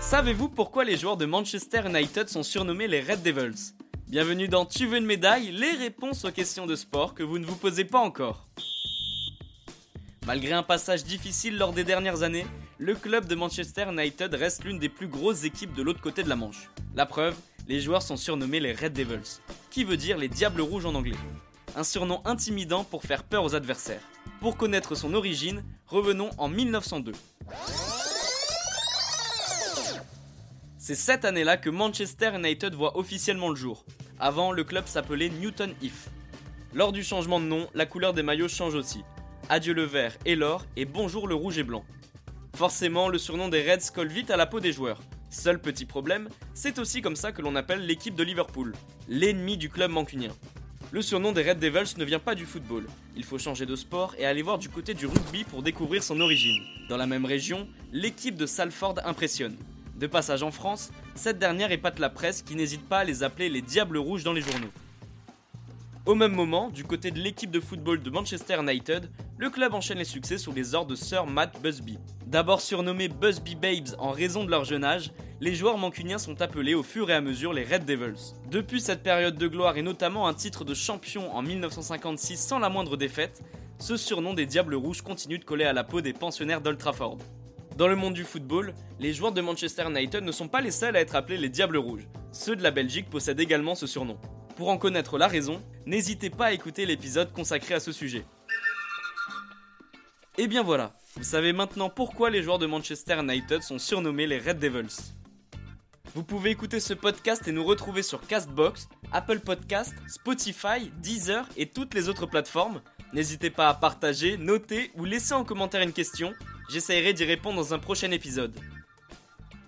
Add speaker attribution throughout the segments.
Speaker 1: Savez-vous pourquoi les joueurs de Manchester United sont surnommés les Red Devils? Bienvenue dans Tu veux une médaille? Les réponses aux questions de sport que vous ne vous posez pas encore. Malgré un passage difficile lors des dernières années, le club de Manchester United reste l'une des plus grosses équipes de l'autre côté de la Manche. La preuve, les joueurs sont surnommés les Red Devils, qui veut dire les Diables Rouges en anglais? Un surnom intimidant pour faire peur aux adversaires. Pour connaître son origine, revenons en 1902. C'est cette année-là que Manchester United voit officiellement le jour. Avant, le club s'appelait Newton Heath. Lors du changement de nom, la couleur des maillots change aussi. Adieu le vert et l'or et bonjour le rouge et blanc. Forcément, le surnom des Reds colle vite à la peau des joueurs. Seul petit problème, c'est aussi comme ça que l'on appelle l'équipe de Liverpool, l'ennemi du club mancunien. Le surnom des Red Devils ne vient pas du football. Il faut changer de sport et aller voir du côté du rugby pour découvrir son origine. Dans la même région, l'équipe de Salford impressionne. De passage en France, cette dernière épate la presse qui n'hésite pas à les appeler les Diables Rouges dans les journaux. Au même moment, du côté de l'équipe de football de Manchester United, le club enchaîne les succès sous les ordres de Sir Matt Busby. D'abord surnommés Busby Babes en raison de leur jeune âge, les joueurs mancuniens sont appelés au fur et à mesure les Red Devils. Depuis cette période de gloire et notamment un titre de champion en 1956 sans la moindre défaite, ce surnom des Diables Rouges continue de coller à la peau des pensionnaires d'Old Trafford. Dans le monde du football, les joueurs de Manchester United ne sont pas les seuls à être appelés les Diables Rouges. Ceux de la Belgique possèdent également ce surnom. Pour en connaître la raison, n'hésitez pas à écouter l'épisode consacré à ce sujet. Et bien voilà, vous savez maintenant pourquoi les joueurs de Manchester United sont surnommés les Red Devils. Vous pouvez écouter ce podcast et nous retrouver sur Castbox, Apple Podcast, Spotify, Deezer et toutes les autres plateformes. N'hésitez pas à partager, noter ou laisser en commentaire une question J'essaierai d'y répondre dans un prochain épisode.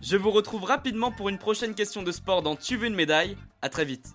Speaker 1: Je vous retrouve rapidement pour une prochaine question de sport dans Tu veux une médaille. À très vite.